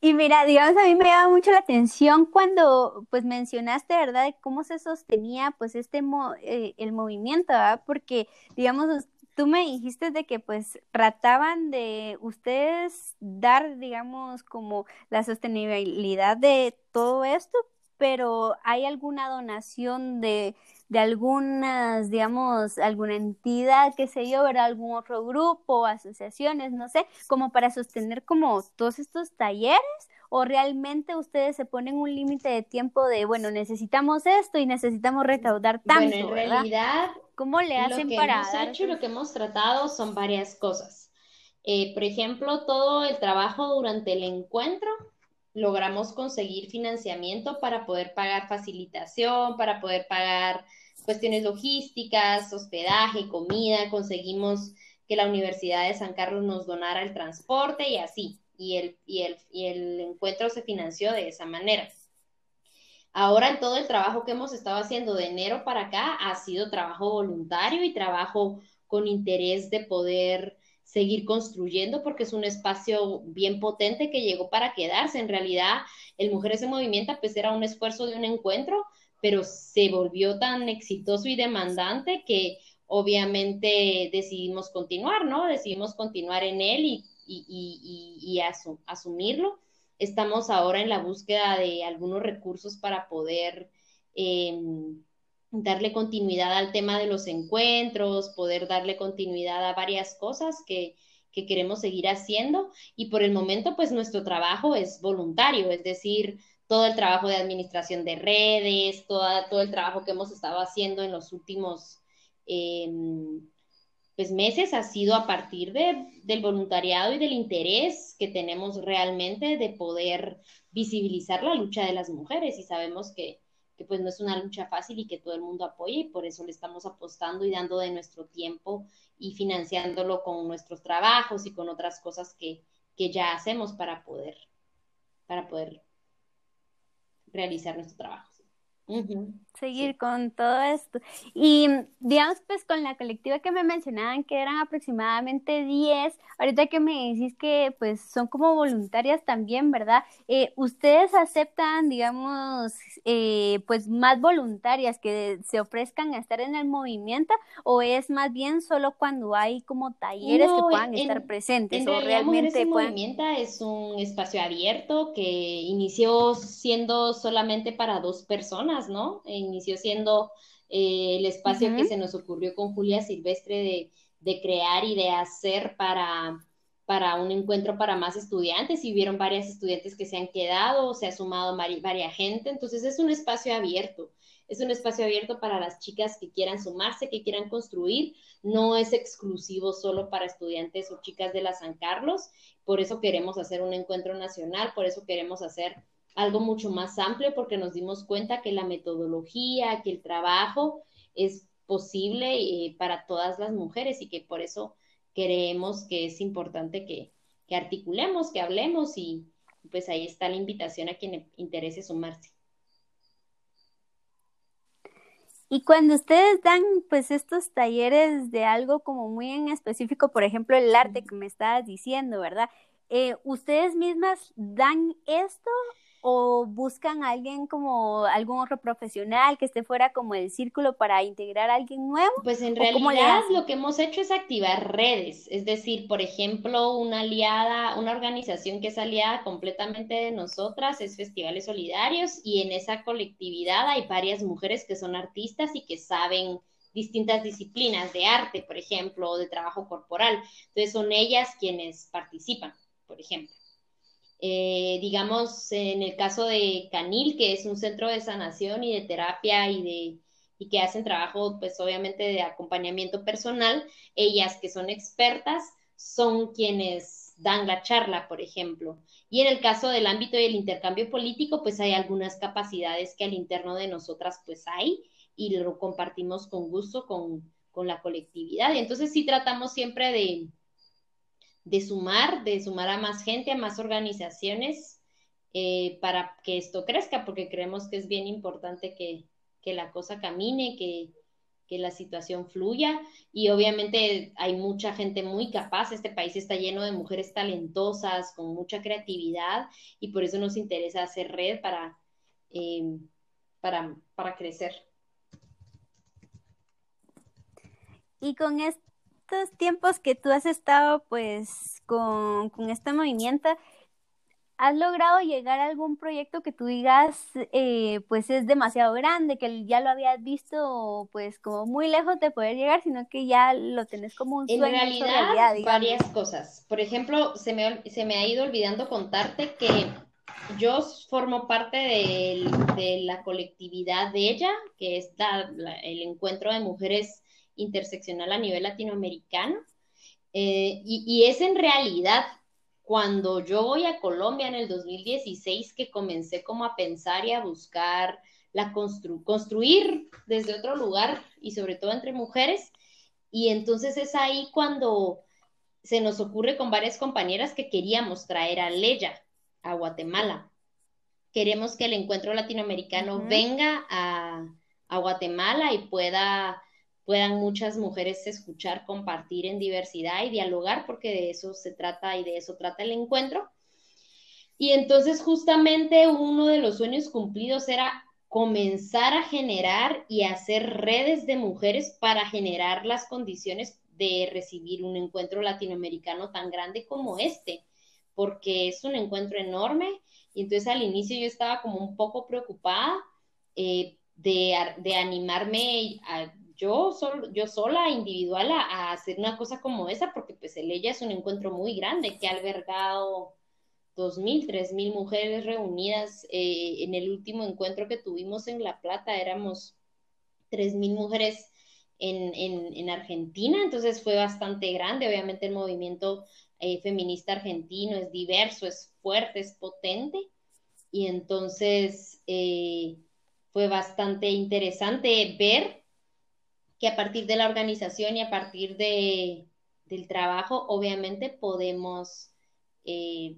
Y mira, digamos, a mí me llama mucho la atención cuando, pues, mencionaste, ¿verdad?, de cómo se sostenía, pues, este, eh, el movimiento, ¿verdad? Porque, digamos, tú me dijiste de que pues trataban de ustedes dar, digamos, como la sostenibilidad de todo esto, pero ¿hay alguna donación de, de algunas, digamos, alguna entidad, qué sé yo, ¿verdad? algún otro grupo, asociaciones, no sé, como para sostener como todos estos talleres? ¿O realmente ustedes se ponen un límite de tiempo de, bueno, necesitamos esto y necesitamos recaudar tanto? Bueno, en realidad, ¿Cómo le hacen lo que para hemos hecho y lo que hemos tratado son varias cosas. Eh, por ejemplo, todo el trabajo durante el encuentro, logramos conseguir financiamiento para poder pagar facilitación, para poder pagar cuestiones logísticas, hospedaje, comida, conseguimos que la Universidad de San Carlos nos donara el transporte y así, y el, y el, y el encuentro se financió de esa manera. Ahora en todo el trabajo que hemos estado haciendo de enero para acá ha sido trabajo voluntario y trabajo con interés de poder seguir construyendo porque es un espacio bien potente que llegó para quedarse. En realidad, el Mujeres en Movimiento pues era un esfuerzo de un encuentro, pero se volvió tan exitoso y demandante que obviamente decidimos continuar, ¿no? Decidimos continuar en él y, y, asumirlo Estamos ahora en la búsqueda de algunos recursos para poder em, darle continuidad al tema de los encuentros, poder darle continuidad a varias cosas que, queremos seguir haciendo. Y por el momento, pues nuestro trabajo es voluntario, es decir, todo el trabajo de administración de redes, todo el trabajo que hemos estado haciendo en los últimos em, pues meses ha sido a partir de, del voluntariado y del interés que tenemos realmente de poder visibilizar la lucha de las mujeres y sabemos que, que pues no es una lucha fácil y que todo el mundo apoya y por eso le estamos apostando y dando de nuestro tiempo y financiándolo con nuestros trabajos y con otras cosas que, que ya hacemos para poder, para poder realizar nuestro trabajo. Seguir con todo esto. Y digamos, pues con la colectiva que me mencionaban que eran aproximadamente 10, ahorita que me decís que pues son como voluntarias también, ¿verdad? Eh, ¿Ustedes aceptan, digamos, eh, pues más voluntarias que se ofrezcan a estar en el movimiento o es más bien solo cuando hay como talleres que puedan estar presentes? En o realmente movimiento es un espacio abierto que inició siendo solamente para dos personas ¿no? E inició siendo eh, el espacio que se nos ocurrió con Julia Silvestre de, crear y de hacer para, para un encuentro para más estudiantes y hubieron varias estudiantes que se han quedado, se ha sumado varias gente, entonces es un espacio abierto, es un espacio abierto para las chicas que quieran sumarse, que quieran construir, no es exclusivo solo para estudiantes o chicas de la San Carlos, por eso queremos hacer un encuentro nacional, por eso queremos hacer algo mucho más amplio porque nos dimos cuenta que la metodología, que el trabajo es posible eh, para todas las mujeres y que por eso creemos que es importante que, articulemos, que hablemos y, pues ahí está la invitación a quien le interese sumarse. Y cuando ustedes dan pues estos talleres de algo como muy en específico, por ejemplo el arte que me estabas diciendo, ¿verdad? Eh, ¿Ustedes mismas dan esto o buscan a alguien como algún otro profesional que esté fuera como del círculo para integrar a alguien nuevo? Pues en realidad lo que hemos hecho es activar redes, es decir, por ejemplo, una aliada, una organización que es aliada completamente de nosotras es Festivales Solidarios y en esa colectividad hay varias mujeres que son artistas y que saben distintas disciplinas de arte, por ejemplo, o de trabajo corporal. Entonces son ellas quienes participan, por ejemplo. Eh, digamos, en el caso de Canil, que es un centro de sanación y de terapia y de y que hacen trabajo, pues obviamente de acompañamiento personal, ellas que son expertas son quienes dan la charla, por ejemplo. Y en el caso del ámbito del intercambio político, pues hay algunas capacidades que al interno de nosotras pues hay y lo compartimos con gusto con, con la colectividad. Entonces sí tratamos siempre de, de sumar, de sumar a más gente, a más organizaciones eh, para que esto crezca, porque creemos que es bien importante que, la cosa camine, que, que, la situación fluya y obviamente hay mucha gente muy capaz, este país está lleno de mujeres talentosas, con mucha creatividad y por eso nos interesa hacer red para, eh, para, para crecer. Y con estos tiempos que tú has estado pues con, este movimiento, ¿has logrado llegar a algún proyecto que tú digas eh, pues es demasiado grande, que ya lo habías visto pues como muy lejos de poder llegar, sino que ya lo tenés como un sueño? En realidad, varias cosas. Por ejemplo, se me, se me ha ido olvidando contarte que yo formo parte de, la colectividad de ella, que es el encuentro de mujeres interseccional a nivel latinoamericano. Eh, y, es en realidad cuando yo voy a Colombia en el 2016 que comencé como a pensar y a buscar la construir desde otro lugar y sobre todo entre mujeres. Y entonces es ahí cuando se nos ocurre con varias compañeras que queríamos traer a Leya a Guatemala. Queremos que el encuentro latinoamericano venga a, a Guatemala y pueda puedan muchas mujeres escuchar, compartir en diversidad y dialogar, porque de eso se trata y de eso trata el encuentro. Y entonces justamente uno de los sueños cumplidos era comenzar a generar y hacer redes de mujeres para generar las condiciones de recibir un encuentro latinoamericano tan grande como este, porque es un encuentro enorme. Y entonces al inicio yo estaba como un poco preocupada eh, de, de, animarme a yo, yo sola, individual, a, hacer una cosa como esa, porque pues el ella es un encuentro muy grande que ha albergado dos mil, tres mil mujeres reunidas. Eh, en el último encuentro que tuvimos en La Plata éramos tres mil mujeres en, en, Argentina, entonces fue bastante grande. Obviamente el movimiento eh, feminista argentino es diverso, es fuerte, es potente. Y entonces eh, fue bastante interesante ver que a partir de la organización y a partir de, del trabajo, obviamente podemos eh,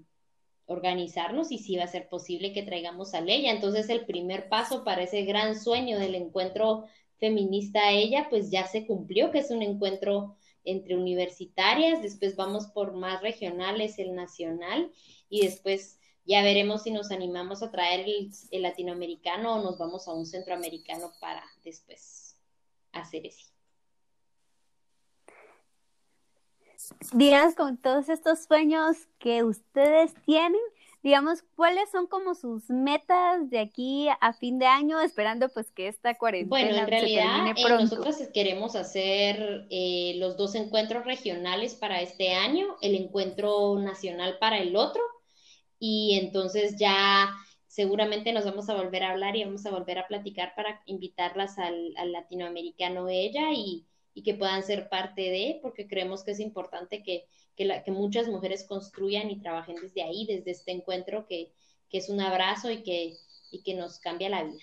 organizarnos y si va a ser posible que traigamos a ella. Entonces el primer paso para ese gran sueño del encuentro feminista a ella, pues ya se cumplió, que es un encuentro entre universitarias, después vamos por más regionales, el nacional, y después ya veremos si nos animamos a traer el latinoamericano o nos vamos a un centroamericano para después hacer eso. Digamos, con todos estos sueños que ustedes tienen, digamos, ¿cuáles son como sus metas de aquí a fin de año, esperando pues que esta cuarentena Bueno, en realidad eh, nosotros queremos hacer eh, los dos encuentros regionales para este año, el encuentro nacional para el otro, y entonces ya seguramente nos vamos a volver a hablar y vamos a volver a platicar para invitarlas al, latinoamericano ella y, que puedan ser parte de, porque creemos que es importante que, que, muchas mujeres construyan y trabajen desde ahí, desde este encuentro que, que es un abrazo y que, y que nos cambia la vida.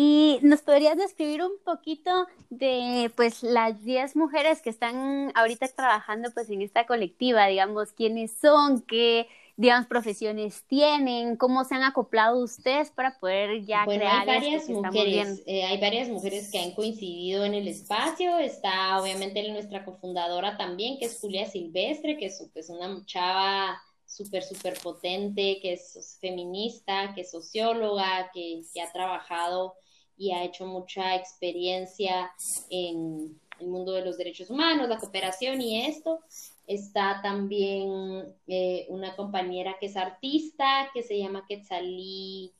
Y nos podrías describir un poquito de pues las 10 mujeres que están ahorita trabajando pues en esta colectiva, digamos, quiénes son, qué digamos profesiones tienen, cómo se han acoplado ustedes para poder ya bueno, crear hay varias mujeres, eh, hay varias mujeres que han coincidido en el espacio, está obviamente nuestra cofundadora también, que es Julia Silvestre, que es pues, una chava súper, súper potente, que es feminista, que es socióloga, que, que ha trabajado y ha hecho mucha experiencia en el mundo de los derechos humanos, la cooperación y esto. Está también eh, una compañera que es artista, que se llama Quetzalí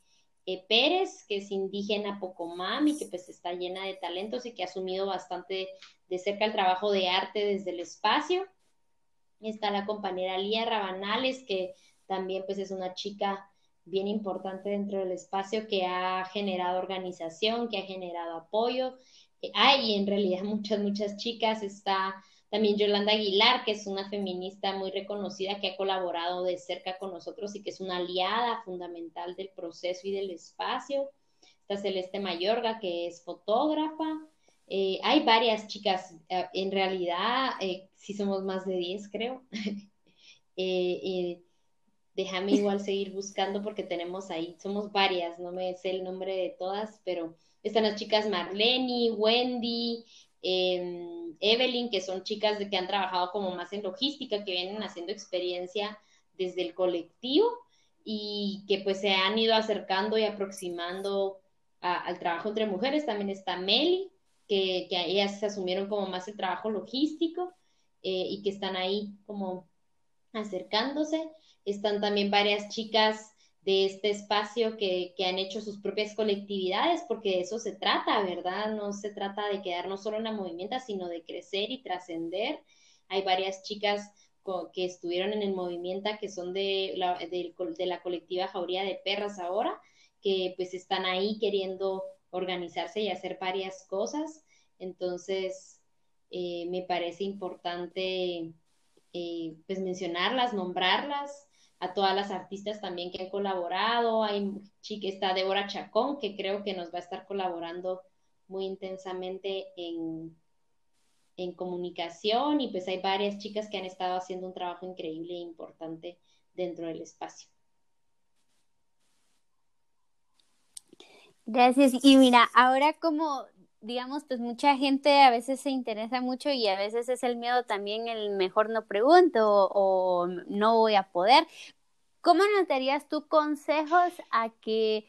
eh, Pérez, que es indígena Pocomami, que pues está llena de talentos y que ha asumido bastante de cerca el trabajo de arte desde el espacio. Está la compañera Lía Rabanales, que también pues es una chica bien importante dentro del espacio que ha generado organización, que ha generado apoyo. Hay en realidad [laughs] muchas, muchas chicas. Está también Yolanda Aguilar, que es una feminista muy reconocida que ha colaborado de cerca con nosotros y que es una aliada fundamental del proceso y del espacio. Está Celeste Mayorga, que es fotógrafa. Eh, hay varias chicas, eh, en realidad, eh, sí somos más de 10, creo. [laughs] déjame igual seguir buscando porque tenemos ahí, somos varias, no me sé el nombre de todas, pero están las chicas Marlene, Wendy, em, Evelyn, que son chicas de que han trabajado como más en logística, que vienen haciendo experiencia desde el colectivo y que pues se han ido acercando y aproximando al trabajo entre mujeres. También está Meli, que, que ellas se asumieron como más el trabajo logístico eh, y que están ahí como acercándose. Están también varias chicas de este espacio que, han hecho sus propias colectividades, porque de eso se trata, ¿verdad? No se trata de quedarnos solo en la movimiento, sino de crecer y trascender. Hay varias chicas que estuvieron en el movimiento, que son de la, de, la colectiva Jauría de Perras ahora, que pues están ahí queriendo organizarse y hacer varias cosas. Entonces, eh, me parece importante eh, pues mencionarlas, nombrarlas a todas las artistas también que han colaborado. Hay chica, está Débora Chacón, que creo que nos va a estar colaborando muy intensamente en, en comunicación y pues hay varias chicas que han estado haciendo un trabajo increíble e importante dentro del espacio. Gracias. Y mira, ahora como digamos, pues mucha gente a veces se interesa mucho y a veces es el miedo también el mejor no pregunto o, no voy a poder. ¿Cómo nos darías tú consejos a que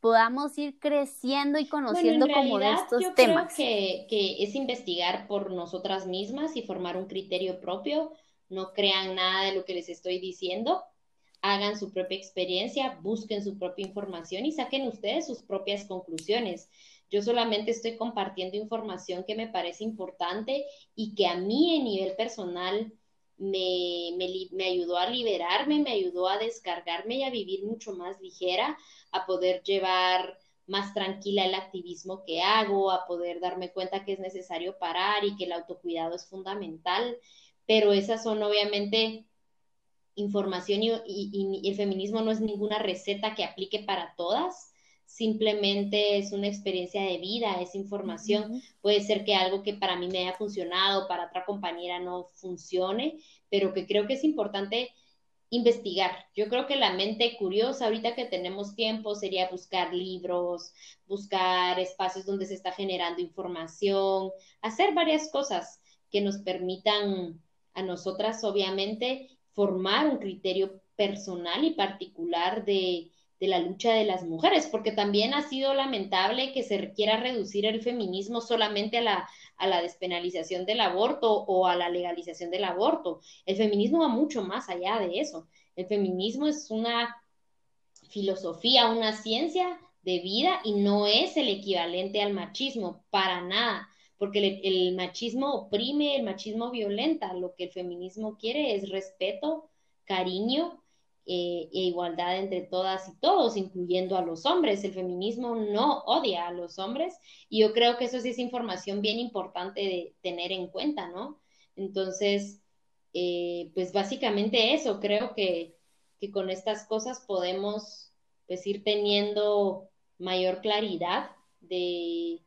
podamos ir creciendo y conociendo como de estos yo temas? Creo que, que es investigar por nosotras mismas y formar un criterio propio. No crean nada de lo que les estoy diciendo hagan su propia experiencia, busquen su propia información y saquen ustedes sus propias conclusiones. Yo solamente estoy compartiendo información que me parece importante y que a mí en nivel personal me, me, ayudó a liberarme, me ayudó a descargarme y a vivir mucho más ligera, a poder llevar más tranquila el activismo que hago, a poder darme cuenta que es necesario parar y que el autocuidado es fundamental, pero esas son obviamente información y, y el feminismo no es ninguna receta que aplique para todas, simplemente es una experiencia de vida, es información. Puede ser que algo que para mí me haya funcionado, para otra compañera no funcione, pero que creo que es importante investigar. Yo creo que la mente curiosa, ahorita que tenemos tiempo, sería buscar libros, buscar espacios donde se está generando información, hacer varias cosas que nos permitan a nosotras, obviamente, formar un criterio personal y particular de, de la lucha de las mujeres, porque también ha sido lamentable que se quiera reducir el feminismo solamente a la, a la despenalización del aborto o a la legalización del aborto. El feminismo va mucho más allá de eso. El feminismo es una filosofía, una ciencia de vida y no es el equivalente al machismo, para nada, porque el, el machismo oprime, el machismo violenta, lo que el feminismo quiere es respeto, cariño eh, e igualdad entre todas y todos, incluyendo a los hombres. El feminismo no odia a los hombres y yo creo que eso sí es información bien importante de tener en cuenta, ¿no? Entonces, eh, pues básicamente eso, creo que, que con estas cosas podemos pues ir teniendo mayor claridad de,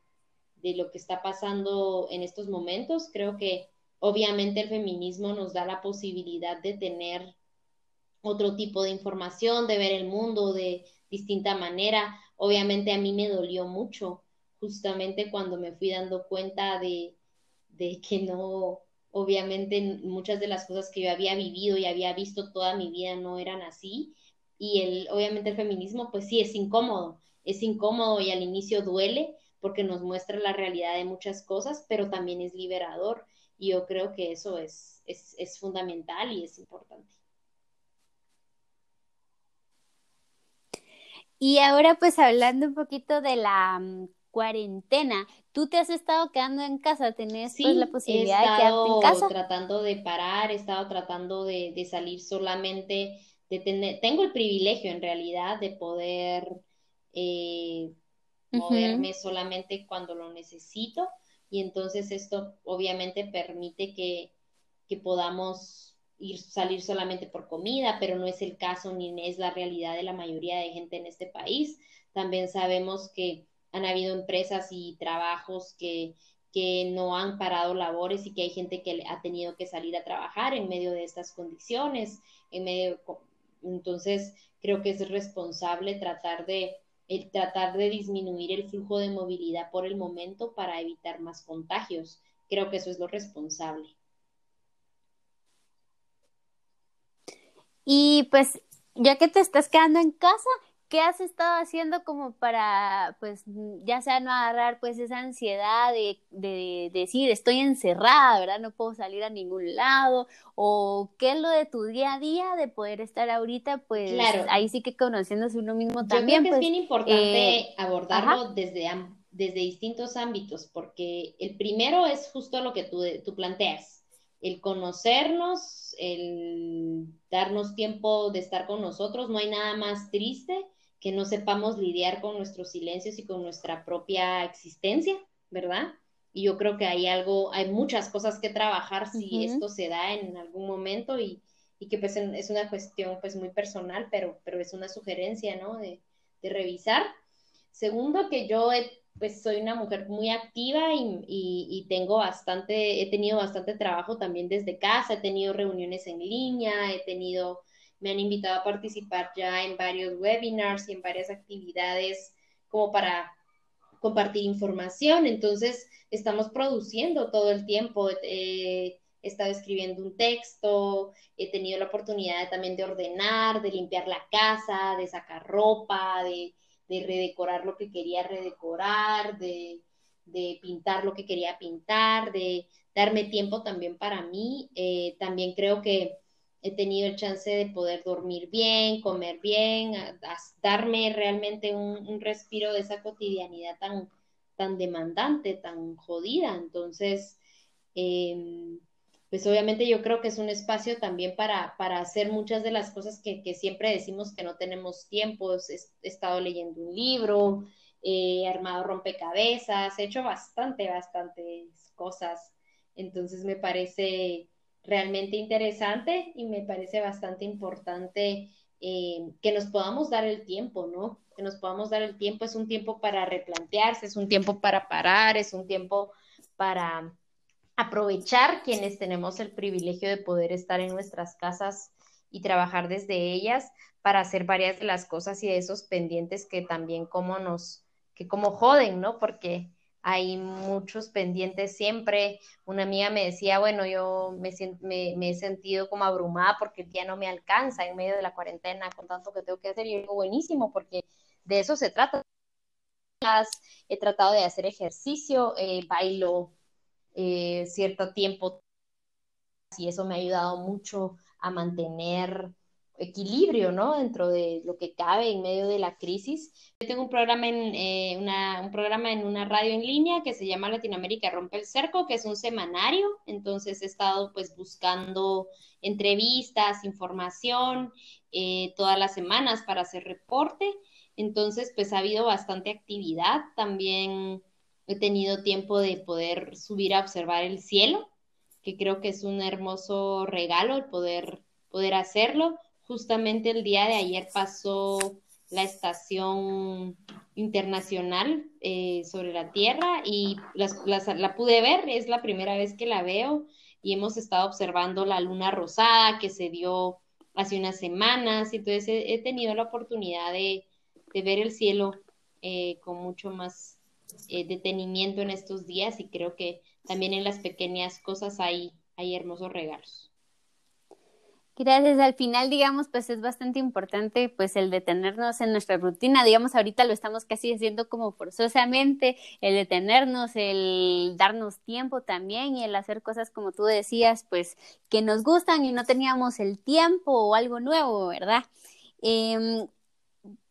de lo que está pasando en estos momentos. Creo que obviamente el feminismo nos da la posibilidad de tener otro tipo de información, de ver el mundo de distinta manera. Obviamente a mí me dolió mucho justamente cuando me fui dando cuenta de, de que no, obviamente muchas de las cosas que yo había vivido y había visto toda mi vida no eran así. Y el, obviamente el feminismo, pues sí, es incómodo, es incómodo y al inicio duele porque nos muestra la realidad de muchas cosas, pero también es liberador. Y yo creo que eso es, es, es fundamental y es importante. Y ahora pues hablando un poquito de la mm, cuarentena, tú te has estado quedando en casa, tenés pues, la posibilidad de quedarte en casa. tratando de parar, he estado tratando de, de salir solamente, de tener, tengo el privilegio en realidad de poder eh, moverme solamente cuando lo necesito y entonces esto obviamente permite que, que podamos ir salir solamente por comida, pero no es el caso ni es la realidad de la mayoría de gente en este país. También sabemos que han habido empresas y trabajos que, que no han parado labores y que hay gente que ha tenido que salir a trabajar en medio de estas condiciones, en medio, entonces creo que es responsable tratar de el tratar de disminuir el flujo de movilidad por el momento para evitar más contagios. Creo que eso es lo responsable. Y pues, ya que te estás quedando en casa, ¿qué has estado haciendo como para, pues, ya sea no agarrar pues esa ansiedad de, de, decir estoy encerrada, ¿verdad? No puedo salir a ningún lado, o qué es lo de tu día a día de poder estar ahorita, pues, ahí sí que conociéndose uno mismo también. Yo creo que es pues, bien importante eh, abordarlo desde, desde distintos ámbitos, porque el primero es justo lo que tú, tú planteas el conocernos, el darnos tiempo de estar con nosotros. No hay nada más triste que no sepamos lidiar con nuestros silencios y con nuestra propia existencia, ¿verdad? Y yo creo que hay algo, hay muchas cosas que trabajar si esto se da en algún momento y, y, que pues es una cuestión pues muy personal, pero, pero es una sugerencia, ¿no? De, de revisar. Segundo, que yo he pues soy una mujer muy activa y, tengo bastante, he tenido bastante trabajo también desde casa, he tenido reuniones en línea, he tenido, me han invitado a participar ya en varios webinars y en varias actividades como para compartir información. Entonces, estamos produciendo todo el tiempo. he estado escribiendo un texto, he tenido la oportunidad también de ordenar, de limpiar la casa, de sacar ropa, de de redecorar lo que quería redecorar, de, pintar lo que quería pintar, de darme tiempo también para mí. Eh, también creo que he tenido el chance de poder dormir bien, comer bien, darme realmente un, respiro de esa cotidianidad tan, tan demandante, tan jodida. Entonces, em, pues obviamente yo creo que es un espacio también para, para hacer muchas de las cosas que, siempre decimos que no tenemos tiempo. He, estado leyendo un libro, he armado rompecabezas, he hecho bastante, bastantes cosas. Entonces me parece realmente interesante y me parece bastante importante eh, que nos podamos dar el tiempo, ¿no? Que nos podamos dar el tiempo. Es un tiempo para replantearse, es un tiempo para parar, es un tiempo para aprovechar quienes tenemos el privilegio de poder estar en nuestras casas y trabajar desde ellas para hacer varias de las cosas y de esos pendientes que también como nos, que como joden, ¿no? Porque hay muchos pendientes siempre. Una amiga me decía, bueno, yo me, me, he sentido como abrumada porque el día no me alcanza en medio de la cuarentena con tanto que tengo que hacer. Y digo, buenísimo, porque de eso se trata. He tratado de hacer ejercicio, eh, bailo eh, cierto tiempo y eso me ha ayudado mucho a mantener equilibrio, ¿no? Dentro de lo que cabe en medio de la crisis. Yo tengo un programa en, eh, una, un programa en una radio en línea que se llama Latinoamérica Rompe el Cerco, que es un semanario. Entonces he estado pues buscando entrevistas, información eh, todas las semanas para hacer reporte. Entonces pues ha habido bastante actividad. También he tenido tiempo de poder subir a observar el cielo, que creo que es un hermoso regalo el poder, poder hacerlo. Justamente el día de ayer pasó la estación internacional eh, sobre la Tierra y la pude ver, es la primera vez que la veo y hemos estado observando la luna rosada que se dio hace unas semanas, entonces he, tenido la oportunidad de, ver el cielo eh, con mucho más eh, detenimiento en estos días y creo que también en las pequeñas cosas hay, hay hermosos regalos. Gracias. Al final, digamos, pues es bastante importante, pues el detenernos en nuestra rutina. Digamos, ahorita lo estamos casi haciendo como forzosamente, el detenernos, el darnos tiempo también y el hacer cosas como tú decías, pues que nos gustan y no teníamos el tiempo o algo nuevo, ¿verdad? Em,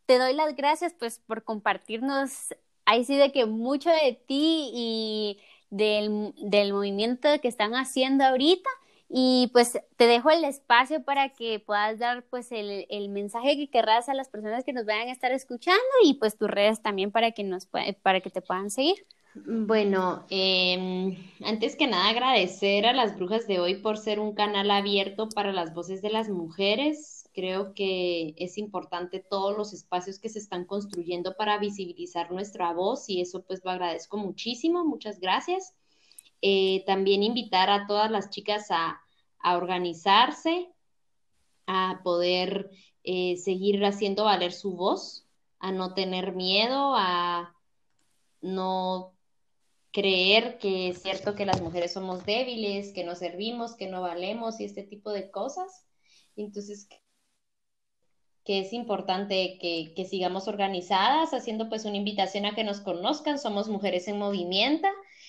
te doy las gracias, pues, por compartirnos ahí sí de que mucho de ti y del, del movimiento que están haciendo ahorita y pues te dejo el espacio para que puedas dar pues el, el, mensaje que querrás a las personas que nos vayan a estar escuchando y pues tus redes también para que, nos, para que te puedan seguir. Bueno, eh, antes que nada agradecer a las brujas de hoy por ser un canal abierto para las voces de las mujeres. Creo que es importante todos los espacios que se están construyendo para visibilizar nuestra voz y eso pues lo agradezco muchísimo. Muchas gracias. Eh, también invitar a todas las chicas a, organizarse, a poder eh, seguir haciendo valer su voz, a no tener miedo, a no creer que es cierto que las mujeres somos débiles, que no servimos, que no valemos y este tipo de cosas. Entonces, que es importante que, que, sigamos organizadas, haciendo pues una invitación a que nos conozcan. Somos Mujeres en Movimiento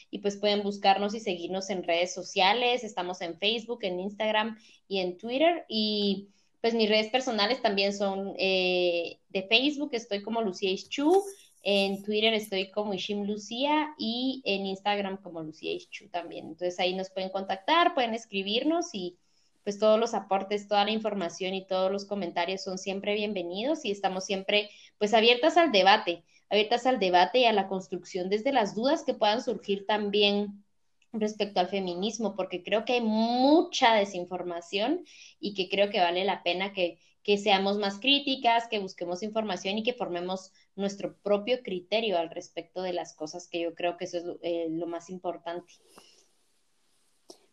y pues pueden buscarnos y seguirnos en redes sociales. Estamos en Facebook, en Instagram y en Twitter. Y pues mis redes personales también son eh, de Facebook, estoy como Lucía Ischu, en Twitter estoy como Ishim Lucía y en Instagram como Lucía Ischu también. Entonces ahí nos pueden contactar, pueden escribirnos y pues todos los aportes, toda la información y todos los comentarios son siempre bienvenidos y estamos siempre pues abiertas al debate abiertas al debate y a la construcción desde las dudas que puedan surgir también respecto al feminismo, porque creo que hay mucha desinformación y que creo que vale la pena que, seamos más críticas, que busquemos información y que formemos nuestro propio criterio al respecto de las cosas, que yo creo que eso es lo, eh, más importante.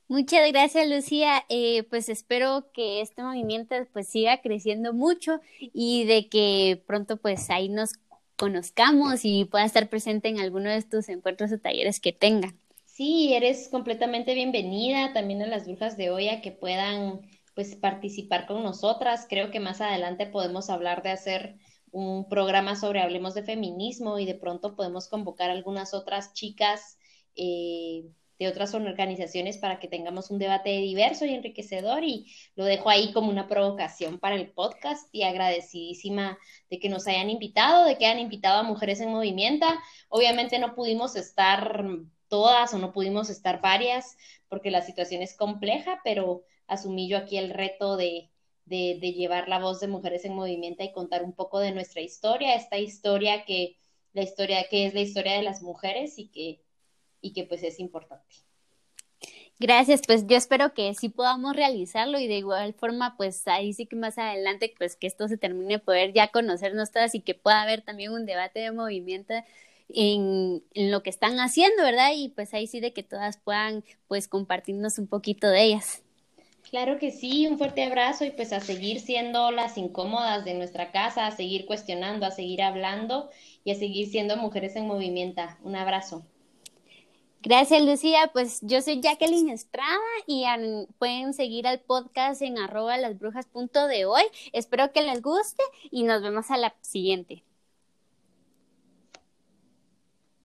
Muchas gracias, Lucía. Eh, pues espero que este movimiento pues siga creciendo mucho y de que pronto pues ahí nos conozcamos y pueda estar presente en alguno de estos encuentros o talleres que tengan. Sí, eres completamente bienvenida también a las brujas de hoy a que puedan pues participar con nosotras. Creo que más adelante podemos hablar de hacer un programa sobre Hablemos de Feminismo y de pronto podemos convocar algunas otras chicas eh, de otras organizaciones para que tengamos un debate diverso y enriquecedor y lo dejo ahí como una provocación para el podcast y agradecidísima de que nos hayan invitado, de que hayan invitado a Mujeres en Movimiento. Obviamente no pudimos estar todas o no pudimos estar varias porque la situación es compleja, pero asumí yo aquí el reto de, de, de llevar la voz de Mujeres en Movimiento y contar un poco de nuestra historia, esta historia que la historia que es la historia de las mujeres y que y que pues es importante. Gracias, pues yo espero que sí podamos realizarlo y de igual forma, pues ahí sí que más adelante, pues que esto se termine, poder ya conocernos todas y que pueda haber también un debate de movimiento en, en, lo que están haciendo, ¿verdad? Y pues ahí sí de que todas puedan pues compartirnos un poquito de ellas. Claro que sí, un fuerte abrazo y pues a seguir siendo las incómodas de nuestra casa, a seguir cuestionando, a seguir hablando y a seguir siendo mujeres en movimiento. Un abrazo. Gracias, Lucía. Pues yo soy Jacqueline Estrada y pueden seguir al podcast en arroba lasbrujas.de hoy. Espero que les guste y nos vemos a la siguiente.